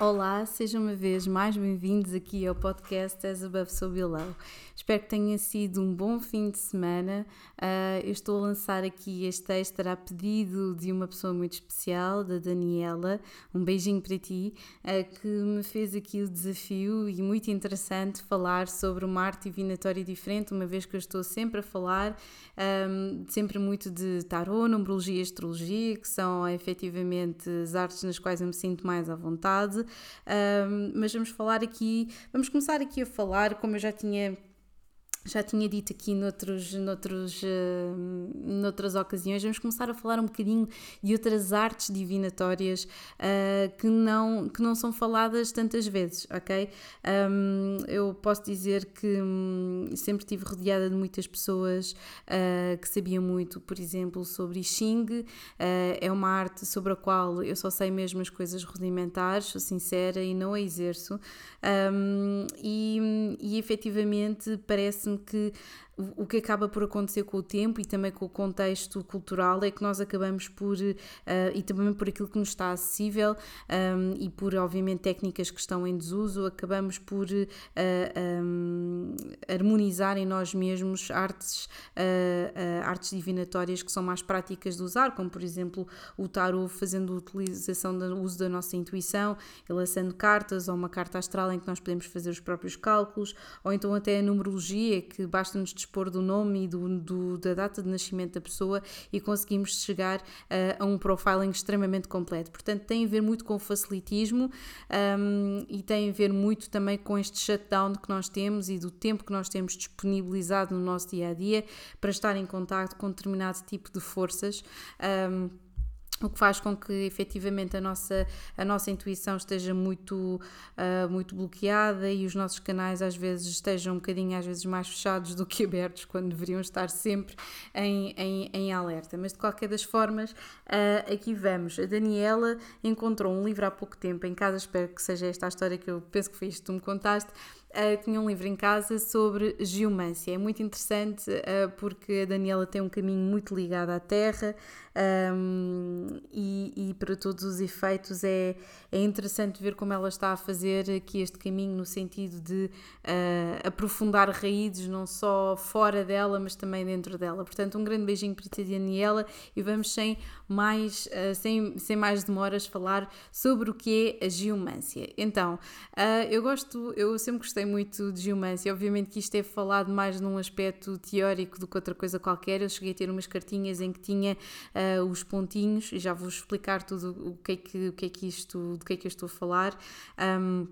Olá, sejam uma vez mais bem-vindos aqui ao podcast As Above So Below. Espero que tenha sido um bom fim de semana. Uh, eu estou a lançar aqui este extra a pedido de uma pessoa muito especial, da Daniela. Um beijinho para ti, uh, que me fez aqui o desafio e muito interessante falar sobre uma arte divinatória diferente, uma vez que eu estou sempre a falar, um, sempre muito de tarô, numerologia e astrologia, que são efetivamente as artes nas quais eu me sinto mais à vontade. Um, mas vamos falar aqui, vamos começar aqui a falar, como eu já tinha já tinha dito aqui noutros, noutros, uh, noutras ocasiões, vamos começar a falar um bocadinho de outras artes divinatórias uh, que, não, que não são faladas tantas vezes, ok? Um, eu posso dizer que um, sempre estive rodeada de muitas pessoas uh, que sabiam muito, por exemplo, sobre I Ching, é uma arte sobre a qual eu só sei mesmo as coisas rudimentares, sou sincera e não a exerço, um, e, e efetivamente parece parece-me que o que acaba por acontecer com o tempo e também com o contexto cultural é que nós acabamos por, uh, e também por aquilo que nos está acessível um, e por, obviamente, técnicas que estão em desuso, acabamos por uh, eh, um, harmonizar em nós mesmos artes, uh, artes divinatórias que são mais práticas de usar, como, por exemplo, o tarot fazendo utilização do uso da nossa intuição, lançando cartas ou uma carta astral em que nós podemos fazer os próprios cálculos, ou então até a numerologia, que basta-nos dispor do nome e do, do, da data de nascimento da pessoa e conseguimos chegar uh, a um profiling extremamente completo. Portanto, tem a ver muito com o facilitismo um, e tem a ver muito também com este shutdown que nós temos e do tempo que nós temos disponibilizado no nosso dia a dia para estar em contato com determinado tipo de forças. Um, o que faz com que efetivamente a nossa, a nossa intuição esteja muito, uh, muito bloqueada e os nossos canais às vezes estejam um bocadinho às vezes mais fechados do que abertos quando deveriam estar sempre em, em, em alerta. Mas de qualquer das formas, uh, aqui vamos. A Daniela encontrou um livro há pouco tempo em casa, espero que seja esta a história que eu penso que foi isto que tu me contaste, uh, tinha um livro em casa sobre geomância. É muito interessante uh, porque a Daniela tem um caminho muito ligado à Terra um, e, e, para todos os efeitos é, é interessante ver como ela está a fazer aqui este caminho no sentido de uh, aprofundar raízes não só fora dela, mas também dentro dela. Portanto, um grande beijinho para ti, Daniela, e vamos sem mais, sem, sem mais demoras falar sobre o que é a geomância. Então, eu gosto, eu sempre gostei muito de geomância. Obviamente que isto é falado mais num aspecto teórico do que outra coisa qualquer. Eu cheguei a ter umas cartinhas em que tinha uh, os pontinhos, e já vou explicar tudo o que é que, o que, é que isto, do que é que eu estou a falar. Um,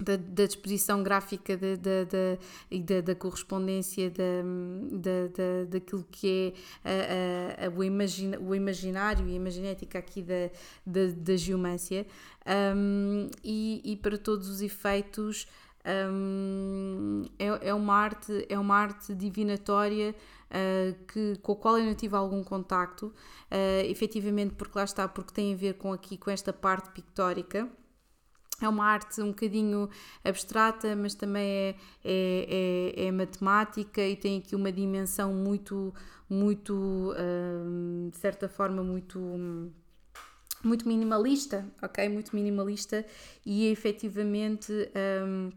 da, da, disposição gráfica da, e da, da correspondência da, da, daquilo que é a, a, a, o, imagina, o imaginário e a imaginética aqui da, da, da geomância um, e, e para todos os efeitos um, é, é, uma arte, é uma arte divinatória uh, que, com a qual eu não tive algum contacto, uh, efetivamente porque lá está, porque tem a ver com aqui, com esta parte pictórica. É uma arte um bocadinho abstrata, mas também é, é, é, é matemática e tem aqui uma dimensão muito, muito, de certa forma, muito muito minimalista, ok? Muito minimalista e efetivamente um,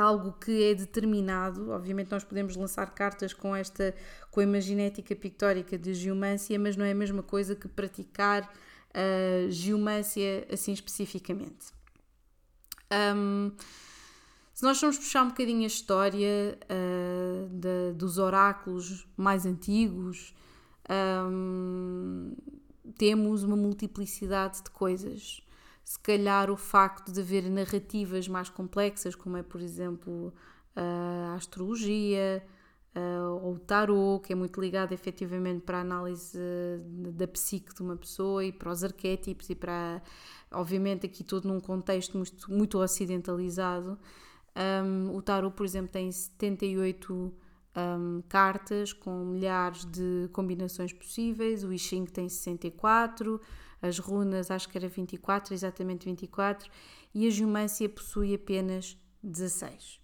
algo que é determinado. Obviamente nós podemos lançar cartas com esta com a imaginética pictórica de geomância, mas não é a mesma coisa que praticar uh, geomância assim especificamente. Um, se nós formos puxar um bocadinho a história uh, de, dos oráculos mais antigos, um, temos uma multiplicidade de coisas se calhar o facto de haver narrativas mais complexas, como é, por exemplo, a astrologia ou o tarot, que é muito ligado efetivamente para a análise da psique de uma pessoa e para os arquétipos e para, obviamente, aqui todo num contexto muito, muito ocidentalizado. Um, o tarot, por exemplo, tem 78 um, cartas com milhares de combinações possíveis, o I Ching tem 64 as runas acho que era 24, exatamente 24, e a geomância possui apenas 16.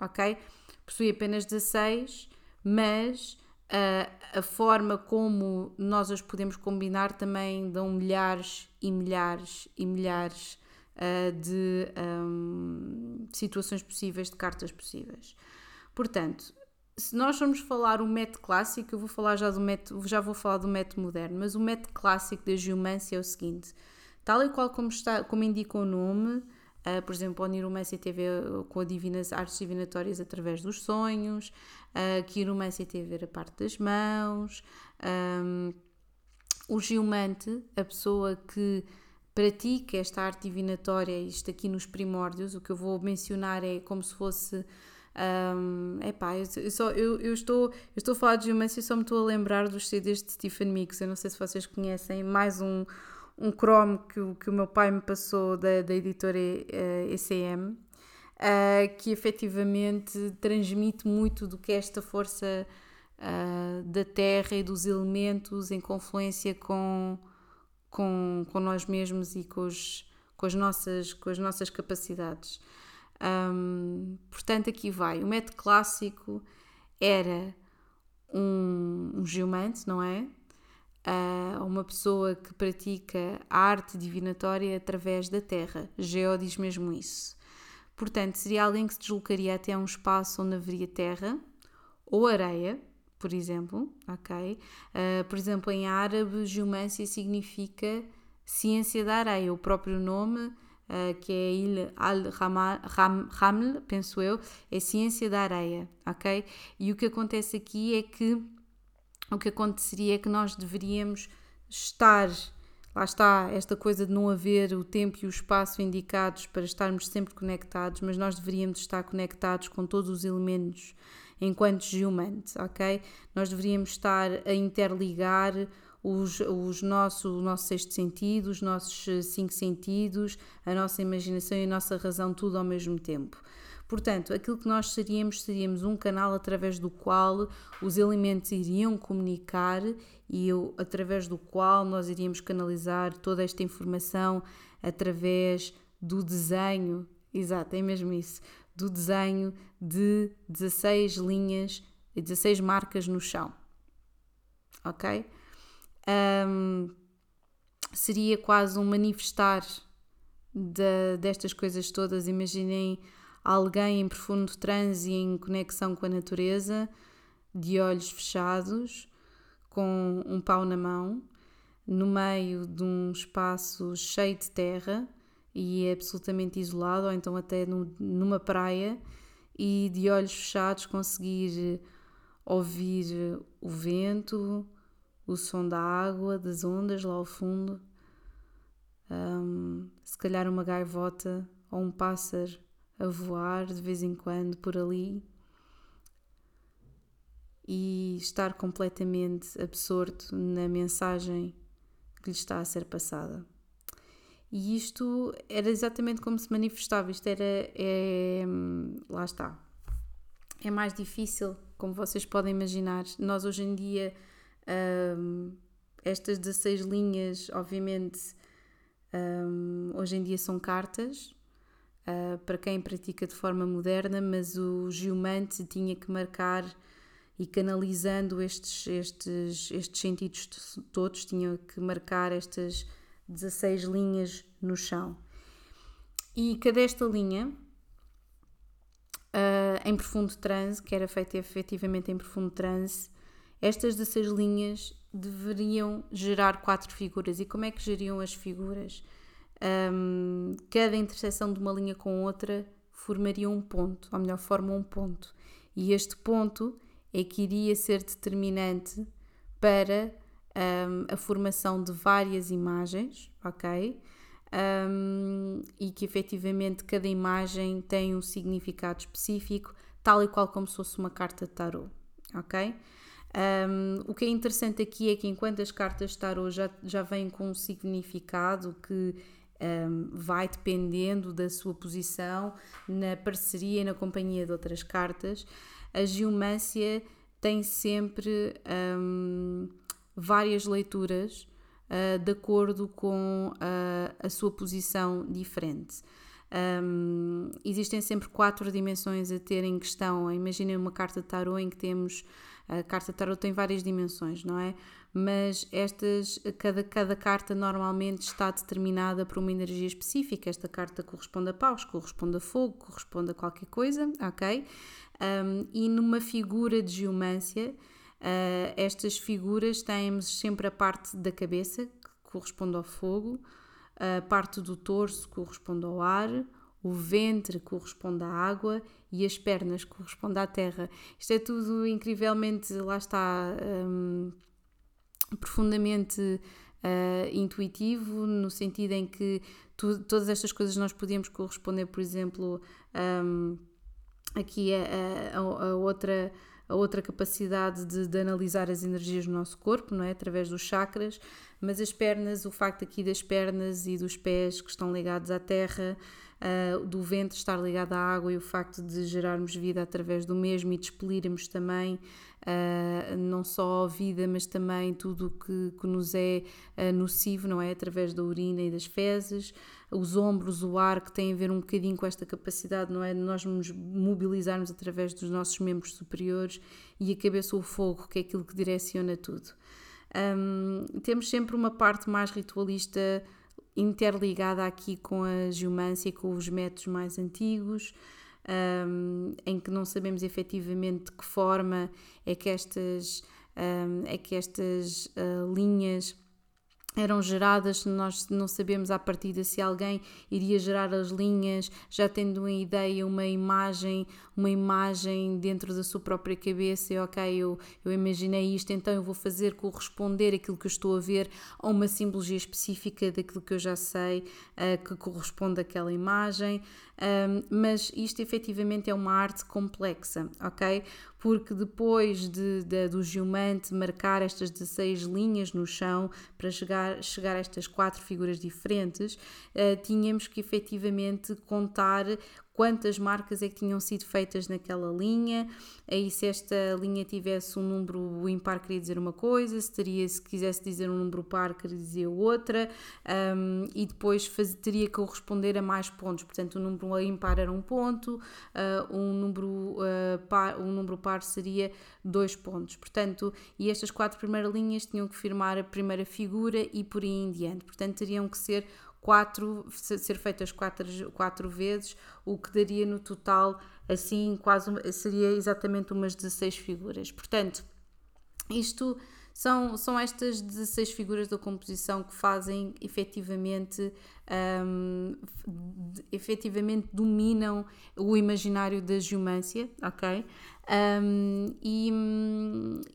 Ok? Possui apenas 16, mas a, a forma como nós as podemos combinar também dão milhares e milhares e milhares uh, de um, situações possíveis, de cartas possíveis. Portanto, se nós vamos falar o método clássico, eu vou falar já do método, já vou falar do método moderno, mas o método clássico da geomância é o seguinte: tal e qual como, está, como indica o nome, uh, por exemplo, a Niromancia teve com a divinas, artes divinatórias através dos sonhos, uh, a Quiromancia teve a ver a parte das mãos, um, o geomante, a pessoa que pratica esta arte divinatória, isto aqui nos primórdios, o que eu vou mencionar é como se fosse um, epá, eu, eu, só, eu, eu, estou, eu estou a falar de geomancia e só me estou a lembrar dos CDs de Stephen Mix. Eu não sei se vocês conhecem, mais um, um Chrome que, que o meu pai me passou da, da editora ECM, uh, eh, que efetivamente transmite muito do que é esta força uh, da Terra e dos elementos em confluência com, com, com nós mesmos e com, os, com, as nossas, com as nossas capacidades. Um, portanto, aqui vai. O método clássico era um, um geomante, não é? Uh, uma pessoa que pratica a arte divinatória através da terra. Geo diz mesmo isso. Portanto, seria alguém que se deslocaria até um espaço onde haveria terra ou areia, por exemplo, ok? Uh, por exemplo, em árabe, geomância significa ciência da areia. O próprio nome uh, que é Il al-Raml, penso eu, é ciência da areia, ok? E o que acontece aqui é que o que aconteceria é que nós deveríamos estar, lá está, esta coisa de não haver o tempo e o espaço indicados para estarmos sempre conectados, mas nós deveríamos estar conectados com todos os elementos enquanto geomante, ok? Nós deveríamos estar a interligar os, os nosso, o nosso sexto sentido, os nossos eh, cinco sentidos, a nossa imaginação e a nossa razão, tudo ao mesmo tempo. Portanto, aquilo que nós seríamos, seríamos um canal através do qual os elementos iriam comunicar e eu, através do qual nós iríamos canalizar toda esta informação através do desenho, exato, é mesmo isso, do desenho de 16 linhas e 16 marcas no chão. Ok? Um, seria quase um manifestar de, destas coisas todas. Imaginem alguém em profundo transe e em conexão com a natureza, de olhos fechados, com um pau na mão, no meio de um espaço cheio de terra e é absolutamente isolado, ou então até no, numa praia, e de olhos fechados conseguir ouvir o vento, o som da água, das ondas lá ao fundo, um, se calhar uma gaivota ou um pássaro a voar de vez em quando por ali e estar completamente absorto na mensagem que lhe está a ser passada. E isto era exatamente como se manifestava. Isto era. É, lá está. É mais difícil, como vocês podem imaginar. Nós hoje em dia um, estas 16 linhas, obviamente, um, hoje em dia são cartas uh, para quem pratica de forma moderna, mas o geomante tinha que marcar e canalizando estes, estes, estes sentidos todos, tinha que marcar estas 16 linhas no chão. E cada esta linha, uh, em profundo transe, que era feita efetivamente em profundo transe, estas 16 linhas deveriam gerar quatro figuras. E como é que geriam as figuras? Um, cada interseção de uma linha com outra formaria um ponto, ou melhor, forma um ponto. E este ponto é que iria ser determinante para um, a formação de várias imagens, ok? Um, e que efetivamente cada imagem tem um significado específico, tal e qual como se fosse uma carta de tarot, ok? Um, o que é interessante aqui é que enquanto as cartas de tarot já, já vêm com um significado que um, vai dependendo da sua posição na parceria e na companhia de outras cartas, a geomância tem sempre um, várias leituras uh, de acordo com a sua posição diferente. Um, existem sempre quatro dimensões a ter em questão. Imaginem uma carta de tarot em que temos a carta tarot tem várias dimensões, não é? mas estas, cada, cada carta normalmente está determinada por uma energia específica. Esta carta corresponde a paus, corresponde a fogo, corresponde a qualquer coisa, ok? Um, e numa figura de geomância, uh, estas figuras temos sempre a parte da cabeça, que corresponde ao fogo, a parte do torso corresponde ao ar, o ventre corresponde à água e as pernas correspondem à terra. Isto é tudo incrivelmente, lá está, um, profundamente uh, intuitivo, no sentido em que tu, todas estas coisas nós podíamos corresponder, por exemplo, um, aqui a, a, a, outra a outra capacidade de, de, analisar as energias do nosso corpo, não é? Através dos chakras, mas as pernas, o facto aqui das pernas e dos pés que estão ligados à terra, uh, do vento estar ligado à água e o facto de gerarmos vida através do mesmo e de expelirmos também uh, não só a vida, mas também tudo que, que nos é uh, nocivo, não é? Através da urina e das fezes, os ombros, o ar, que tem a ver um bocadinho com esta capacidade, não é? De nós nos mobilizarmos através dos nossos membros superiores e a cabeça, o fogo, que é aquilo que direciona tudo. Um, temos sempre uma parte mais ritualista interligada aqui com a geomância e com os métodos mais antigos, um, em que não sabemos efetivamente de que forma é que estas, um, é que estas uh, linhas eram geradas, nós não sabemos à partida se alguém iria gerar as linhas, já tendo uma ideia, uma imagem, uma imagem dentro da sua própria cabeça, e ok, eu, eu imaginei isto, então eu vou fazer corresponder aquilo que eu estou a ver a uma simbologia específica daquilo que eu já sei uh, que corresponde àquela imagem, um, mas isto efetivamente é uma arte complexa, ok? Porque depois de, de, do geomante marcar estas 16 linhas no chão para chegar, chegar a estas quatro figuras diferentes, uh, tínhamos que efetivamente contar quantas marcas é que tinham sido feitas naquela linha, aí se esta linha tivesse um número impar queria dizer uma coisa, se, teria, se quisesse dizer um número par queria dizer outra, um, e depois faz, teria que corresponder a mais pontos, portanto o número impar era um ponto, uh, um, número, uh, par, um número par seria dois pontos, portanto, e estas quatro primeiras linhas tinham que firmar a primeira figura e por aí em diante, portanto teriam que ser quatro, ser feitas quatro, quatro vezes, o que daria no total, assim, quase seria exatamente umas 16 figuras. Portanto, isto são, são estas 16 figuras da composição que fazem efetivamente, um, efetivamente dominam o imaginário da geomância, ok? Um, e,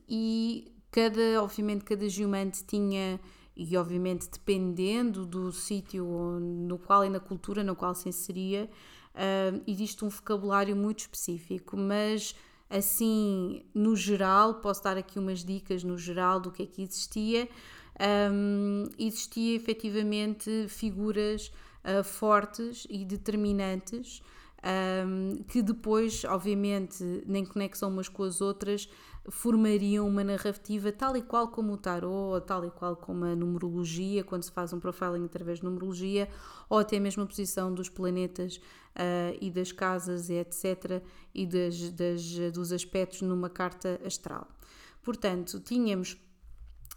e cada, obviamente, cada geomante tinha e obviamente dependendo do sítio no qual e na cultura na qual se inseria, uh, existe um vocabulário muito específico, mas assim, no geral, posso dar aqui umas dicas no geral do que é que existia. Um, existia efetivamente figuras uh, fortes e determinantes um, que depois, obviamente, nem conexão umas com as outras, formariam uma narrativa tal e qual como o tarot, tal e qual como a numerologia, quando se faz um profiling através de numerologia, ou até mesmo a posição dos planetas uh, e das casas, etc., e das, das, dos aspectos numa carta astral. Portanto, tínhamos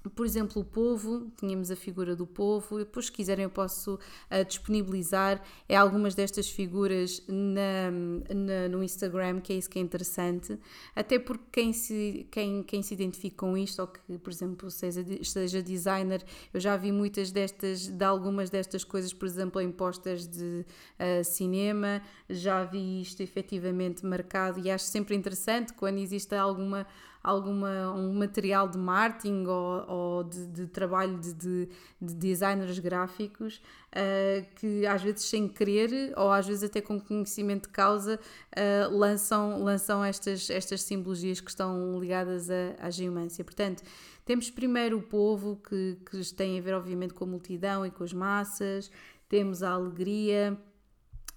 por exemplo, o povo, tínhamos a figura do povo, e depois, se quiserem, eu posso uh, disponibilizar é algumas destas figuras na, na, no Instagram, que é isso que é interessante, até porque quem se, quem, quem se identifica com isto, ou que, por exemplo, seja, seja designer, eu já vi muitas destas, de algumas destas coisas, por exemplo, em postas de uh, cinema, já vi isto efetivamente marcado e acho sempre interessante quando existe alguma alguma, um material de marketing ou, ou de, de, trabalho de, de, de designers gráficos uh, que às vezes sem querer ou às vezes até com conhecimento de causa uh, lançam, lançam estas, estas simbologias que estão ligadas à, geomância. Portanto, temos primeiro o povo, que, que tem a ver obviamente com a multidão e com as massas, temos a alegria,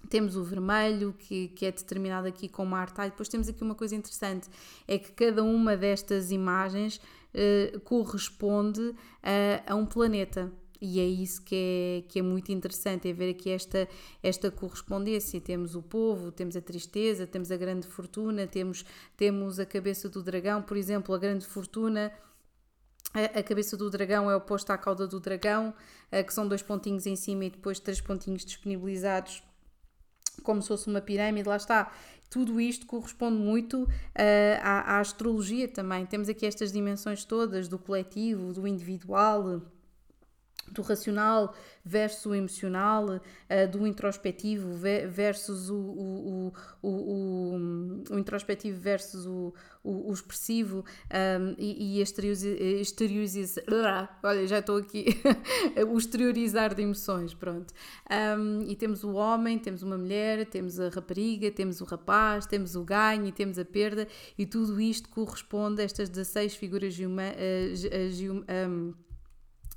temos o vermelho, que, que é determinado aqui com uma arte. E depois temos aqui uma coisa interessante: é que cada uma destas imagens uh, corresponde a, a um planeta. E é isso que é, que é muito interessante, é ver aqui esta, esta correspondência. Temos o povo, temos a tristeza, temos a grande fortuna, temos, temos a cabeça do dragão, por exemplo, a grande fortuna A, cabeça do dragão é oposta à cauda do dragão, uh, que são dois pontinhos em cima e depois três pontinhos disponibilizados, como se fosse uma pirâmide. Lá está. Tudo isto corresponde muito uh, à, à astrologia também. Temos aqui estas dimensões todas do coletivo, do individual do racional versus o emocional, uh, do introspectivo versus o, o, o, o, introspectivo versus o, o, expressivo um, e, e exteriorizar, olha, já estou aqui, o exteriorizar de emoções, pronto. Um, e temos o homem, temos uma mulher, temos a rapariga, temos o rapaz, temos o ganho e temos a perda, e tudo isto corresponde a estas 16 figuras geoma, uh, um,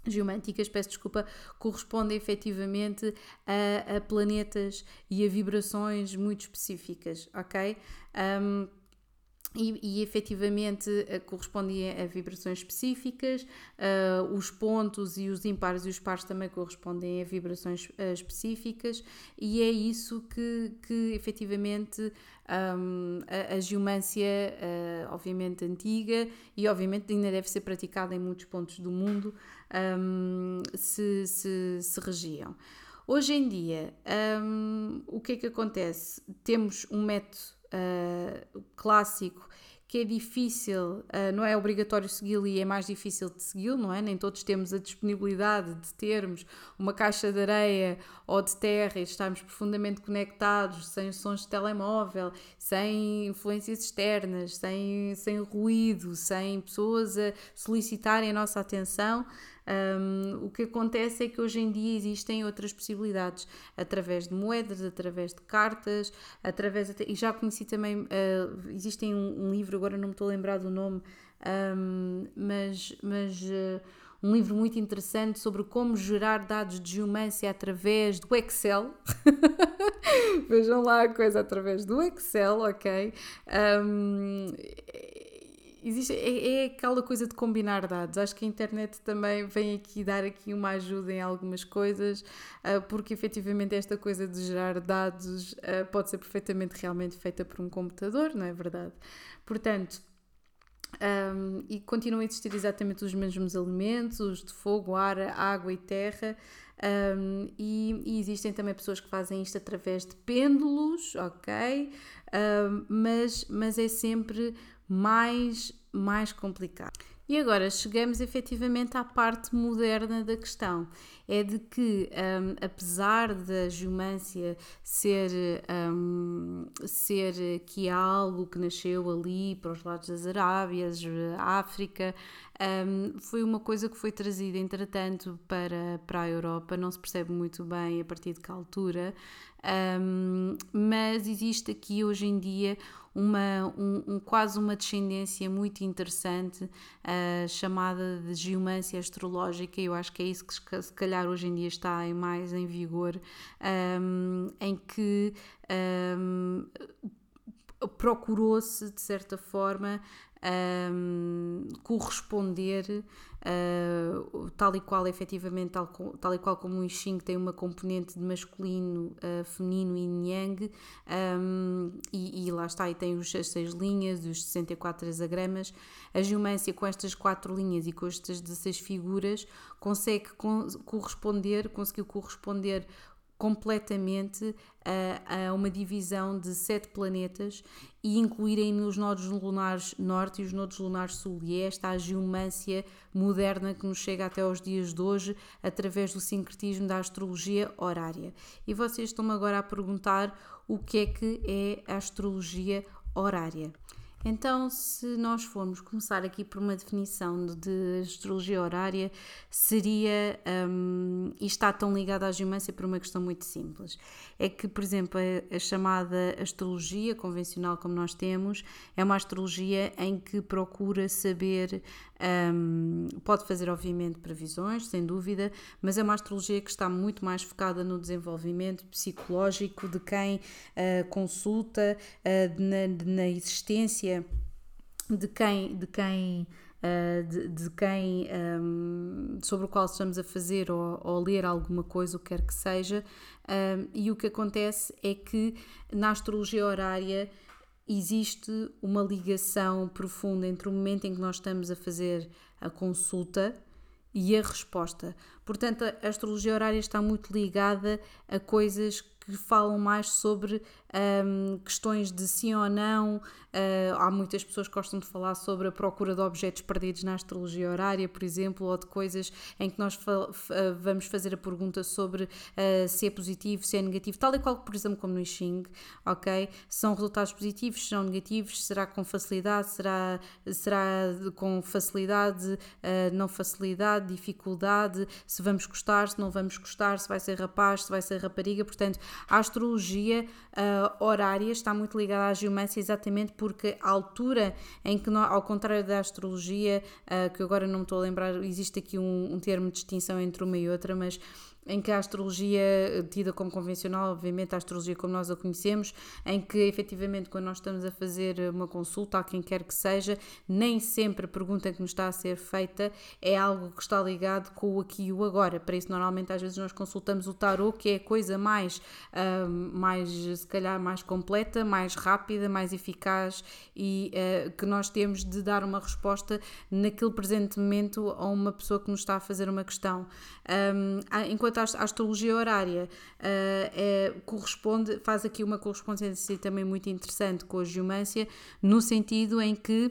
geomânticas, peço desculpa, correspondem efetivamente a, a, planetas e a vibrações muito específicas, ok? Um, e, e efetivamente eh, correspondem a vibrações específicas, uh, os pontos e os impares e os pares também correspondem a vibrações uh, específicas, e é isso que, que efetivamente um, a, a, geomância, uh, obviamente antiga e obviamente ainda deve ser praticada em muitos pontos do mundo, um, se, se, se regiam. Hoje em dia, um, o que é que acontece? Temos um método uh, clássico que é difícil, uh, não é obrigatório segui-lo e é mais difícil de segui-lo, não é? Nem todos temos a disponibilidade de termos uma caixa de areia ou de terra e estarmos profundamente conectados, sem sons de telemóvel, sem influências externas, sem, sem ruído, sem pessoas a solicitarem a nossa atenção. Um, o que acontece é que hoje em dia existem outras possibilidades, através de moedas, através de cartas, através de, e já conheci também, uh, existem um, um, livro, agora não me estou a lembrar do nome, um, mas, mas uh, um livro muito interessante sobre como gerar dados de geomância através do Excel. Vejam lá a coisa através do Excel, ok? Um, existe, é, é, aquela coisa de combinar dados. Acho que a internet também vem aqui dar aqui uma ajuda em algumas coisas, uh, porque efetivamente esta coisa de gerar dados uh, pode ser perfeitamente realmente feita por um computador, não é verdade? Portanto, um, e continuam a existir exatamente os mesmos elementos, os de fogo, ar, água e terra. Um, e, e, existem também pessoas que fazem isto através de pêndulos, ok? Um, mas, mas é sempre mais, mais complicado. E agora chegamos efetivamente à parte moderna da questão. É de que, um, apesar da geomância ser, um, ser que algo que nasceu ali para os lados das Arábias, África, um, foi uma coisa que foi trazida, entretanto, para, para a Europa. Não se percebe muito bem a partir de que altura, mas existe aqui hoje em dia uma, um, um, quase uma descendência muito interessante uh, chamada de geomância astrológica. Eu acho que é isso que se calhar hoje em dia está em mais em vigor, um, em que um, procurou-se de certa forma um, corresponder uh, tal e qual, efetivamente, tal, tal e qual como o Xing tem uma componente de masculino, uh, feminino e yang, um, e, e, lá está, e tem os, as seis linhas, os 64 hexagramas, a geomância com estas quatro linhas e com estas 16 figuras consegue corresponder, conseguiu corresponder completamente a, a, uma divisão de sete planetas e incluírem nos nodos lunares norte e os nodos lunares sul. E é esta a geomância moderna que nos chega até aos dias de hoje através do sincretismo da astrologia horária. E vocês estão-me agora a perguntar o que é que é a astrologia horária. Então, se nós formos começar aqui por uma definição de astrologia horária, seria. Um, e está tão ligada à geomância por uma questão muito simples. É que, por exemplo, a, a, chamada astrologia convencional, como nós temos, é uma astrologia em que procura saber. Um, pode fazer, obviamente, previsões, sem dúvida, mas é uma astrologia que está muito mais focada no desenvolvimento psicológico de quem uh, consulta, uh, na, na existência de quem, de quem Uh, de, de, quem um, sobre o qual estamos a fazer ou, ou, ler alguma coisa, o que quer que seja, um, e o que acontece é que na astrologia horária existe uma ligação profunda entre o momento em que nós estamos a fazer a consulta e a resposta. Portanto, a astrologia horária está muito ligada a coisas que falam mais sobre um, questões de sim ou não. Uh, há muitas pessoas que gostam de falar sobre a procura de objetos perdidos na astrologia horária, por exemplo, ou de coisas em que nós fa uh, vamos fazer a pergunta sobre uh, se é positivo, se é negativo, tal e qual, por exemplo, como no I Ching, ok? São resultados positivos, são negativos, será com facilidade, será, será com facilidade, não facilidade, dificuldade, se vamos gostar, se não vamos gostar, se vai ser rapaz, se vai ser rapariga, portanto, a astrologia uh, horária está muito ligada à geomancia exatamente porque a altura em que, nós, ao contrário da astrologia, uh, que agora não me estou a lembrar, existe aqui um, um termo de distinção entre uma e outra, mas em que a astrologia, tida como convencional, obviamente a astrologia como nós a conhecemos, em que efetivamente quando nós estamos a fazer uma consulta a quem quer que seja, nem sempre a pergunta que nos está a ser feita é algo que está ligado com o aqui e o agora. Para isso, normalmente, às vezes nós consultamos o tarot, que é a coisa mais, uh, mais se calhar, mais completa, mais rápida, mais eficaz e uh, que nós temos de dar uma resposta naquele presente momento a uma pessoa que nos está a fazer uma questão. Um, enquanto a astrologia horária uh, é, corresponde, faz aqui uma correspondência também muito interessante com a geomância, no sentido em que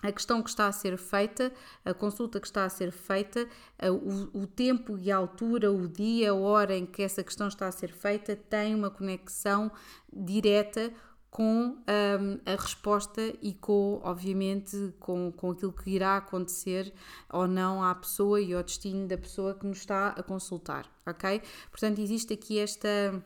a questão que está a ser feita, a consulta que está a ser feita, o, o, tempo e a altura, o dia, a hora em que essa questão está a ser feita, tem uma conexão direta com um, a resposta e com, obviamente, com, com aquilo que irá acontecer ou não à pessoa e ao destino da pessoa que nos está a consultar, ok? Portanto, existe aqui esta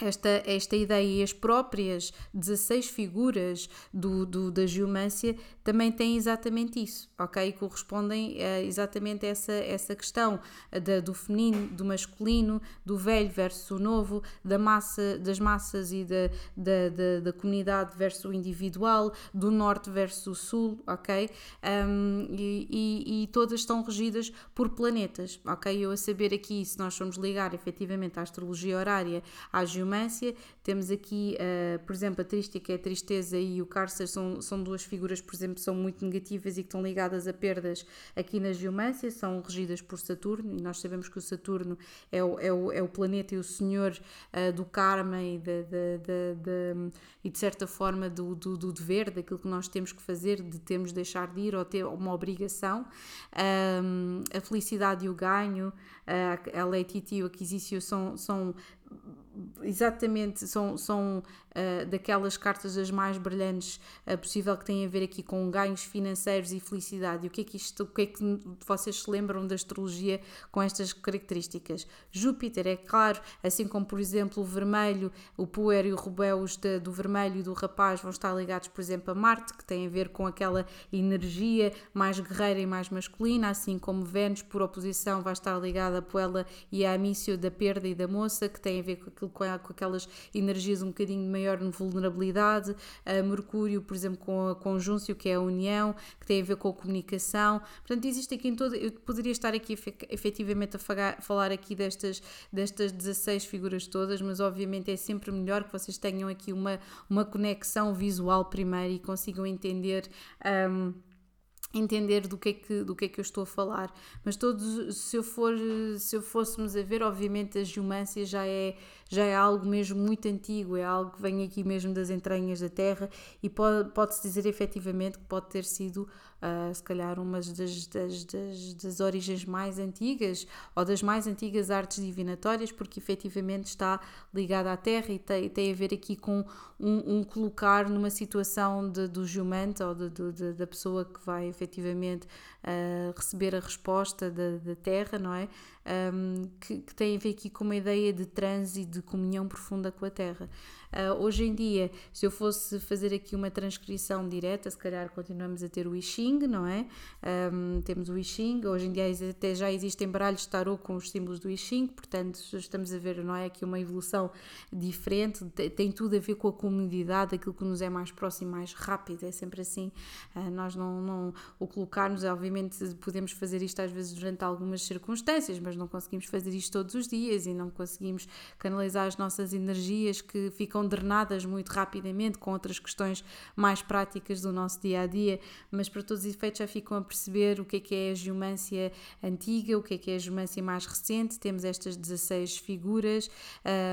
esta, esta ideia e as próprias 16 figuras do, do, da geomância também têm exatamente isso, ok? Correspondem a exatamente essa, essa questão da, do feminino, do masculino, do velho versus o novo, da massa, das massas e da, da, da, da comunidade versus o individual, do norte versus o sul, ok? Um, e, e, e, todas estão regidas por planetas, ok? Eu a saber aqui, se nós formos ligar efetivamente à astrologia horária, à geomância, temos aqui, uh, por exemplo, a trística, a tristeza e o cárcer são, são duas figuras, por exemplo, são muito negativas e que estão ligadas a perdas aqui na geomância, são regidas por Saturno, e nós sabemos que o Saturno é o, é o, é o planeta e o senhor uh, do karma e de, de, de, e de certa forma do, do, do, dever, daquilo que nós temos que fazer, de termos de deixar de ir ou ter uma obrigação. Um, a felicidade e o ganho, uh, a leititi e o aquisício são, são exatamente são, são uh, daquelas cartas as mais brilhantes uh, possível que têm a ver aqui com ganhos financeiros e felicidade. E o que é que isto, o que é que vocês se lembram da astrologia com estas características? Júpiter, é claro, assim como por exemplo o vermelho, o puer e o rubeus de, do vermelho e do rapaz vão estar ligados, por exemplo, a Marte, que tem a ver com aquela energia mais guerreira e mais masculina, assim como Vênus, por oposição, vai estar ligada a Puela e a Amício da perda e da moça, que tem a ver com aquilo com, com aquelas energias um bocadinho maior vulnerabilidade, a Mercúrio, por exemplo, com a conjunção, que é a união, que tem a ver com a comunicação. Portanto, existe aqui em todo. Eu poderia estar aqui efetivamente a falar aqui destas, destas 16 figuras todas, mas obviamente é sempre melhor que vocês tenham aqui uma, uma conexão visual primeiro e consigam entender. Um, entender do que é que do que é que eu estou a falar mas todos se eu for se eu fôssemos a ver obviamente a geomância já é já é algo mesmo muito antigo é algo que vem aqui mesmo das entranhas da terra e pode pode-se dizer efetivamente que pode ter sido uh, se calhar umas das, das, das, das, origens mais antigas ou das mais antigas artes divinatórias, porque efetivamente está ligada à terra e tem, tem a ver aqui com um, um colocar numa situação de, do geomante ou de, de, da pessoa que vai efetivamente uh, receber a resposta da, da terra, não é? Um, que, que, tem a ver aqui com uma ideia de transe e de comunhão profunda com a terra. Uh, hoje em dia, se eu fosse fazer aqui uma transcrição direta, se calhar continuamos a ter o I Ching, não é? Um, temos o I Ching, hoje em dia até já existem baralhos de tarot com os símbolos do I Ching, portanto estamos a ver, não é? Aqui uma evolução diferente, tem tudo a ver com a comunidade, aquilo que nos é mais próximo, mais rápido, é sempre assim. Uh, nós não, não o colocarmos, obviamente podemos fazer isto às vezes durante algumas circunstâncias, mas não conseguimos fazer isto todos os dias e não conseguimos canalizar as nossas energias que ficam drenadas muito rapidamente com outras questões mais práticas do nosso dia a dia, mas para todos os efeitos já ficam a perceber o que é que é a geomância antiga, o que é que é a geomância mais recente. Temos estas 16 figuras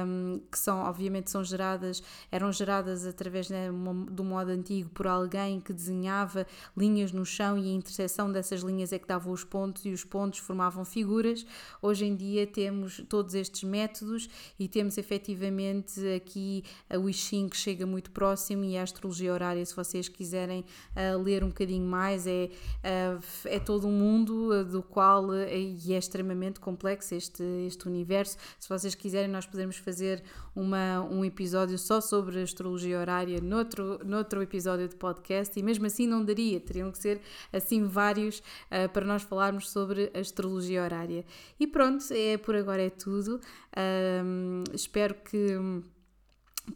um, que são, obviamente, são geradas, eram geradas através né, do modo antigo por alguém que desenhava linhas no chão e a interseção dessas linhas é que dava os pontos e os pontos formavam figuras. Hoje em dia temos todos estes métodos e temos efetivamente aqui o I que chega muito próximo e a astrologia horária, se vocês quiserem uh, ler um bocadinho mais, é, uh, é todo um mundo uh, do qual e é extremamente complexo este, este universo. Se vocês quiserem, nós podemos fazer uma, um episódio só sobre astrologia horária noutro, noutro episódio de podcast e mesmo assim não daria, teriam que ser assim vários para nós falarmos sobre astrologia horária. E pronto, é por agora é tudo. Um, espero que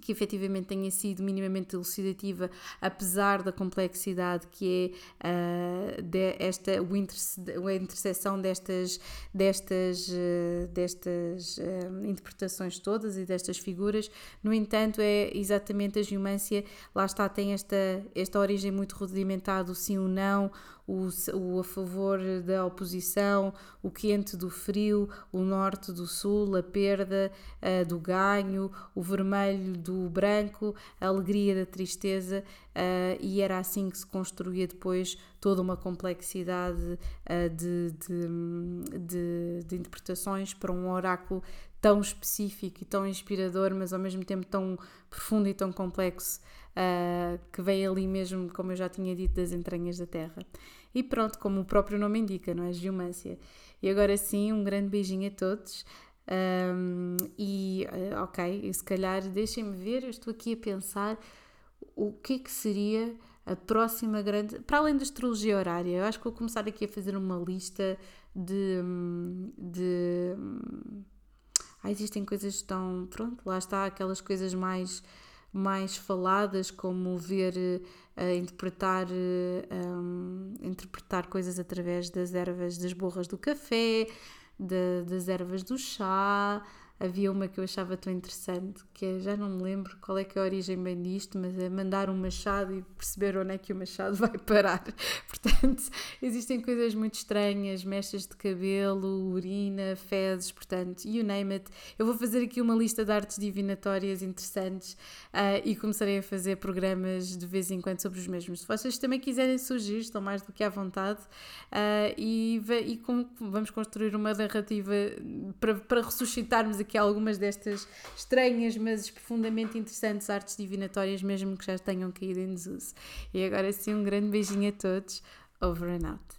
que efetivamente tenha sido minimamente elucidativa, apesar da complexidade que é uh, de esta, a interseção destas, destas, uh, destas uh, interpretações todas e destas figuras. No entanto, é exatamente a geomância, lá está, tem esta, esta origem muito rudimentar do sim ou não, o, o a favor da oposição, o quente do frio, o norte do sul, a perda uh, do ganho, o vermelho do branco, a alegria da tristeza, uh, e era assim que se construía depois toda uma complexidade uh, de, de, de, de interpretações para um oráculo tão específico e tão inspirador, mas ao mesmo tempo tão profundo e tão complexo uh, que vem ali mesmo, como eu já tinha dito, das entranhas da Terra. E pronto, como o próprio nome indica, não é? Geomância. E agora sim, um grande beijinho a todos. Um, e uh, ok, se calhar deixem-me ver, eu estou aqui a pensar o que é que seria a próxima grande. Para além da astrologia horária, eu acho que vou começar aqui a fazer uma lista de. de ah, existem coisas tão. Pronto, lá está, aquelas coisas mais mais faladas, como ver, uh, interpretar, uh, um, interpretar coisas através das ervas, das borras do café, de, das ervas do chá, havia uma que eu achava tão interessante, que é, já não me lembro qual é que é a origem bem disto, mas é mandar um machado e perceber onde é que o machado vai parar. Portanto, existem coisas muito estranhas, mechas de cabelo, urina, fezes, portanto, you name it. Eu vou fazer aqui uma lista de artes divinatórias interessantes uh, e começarei a fazer programas de vez em quando sobre os mesmos. Se vocês também quiserem surgir, estão mais do que à vontade uh, e, e com, vamos construir uma narrativa para, para ressuscitarmos aqui algumas destas estranhas, mas profundamente interessantes artes divinatórias, mesmo que já tenham caído em desuso. E agora sim, um grande beijinho a todos. Over and out.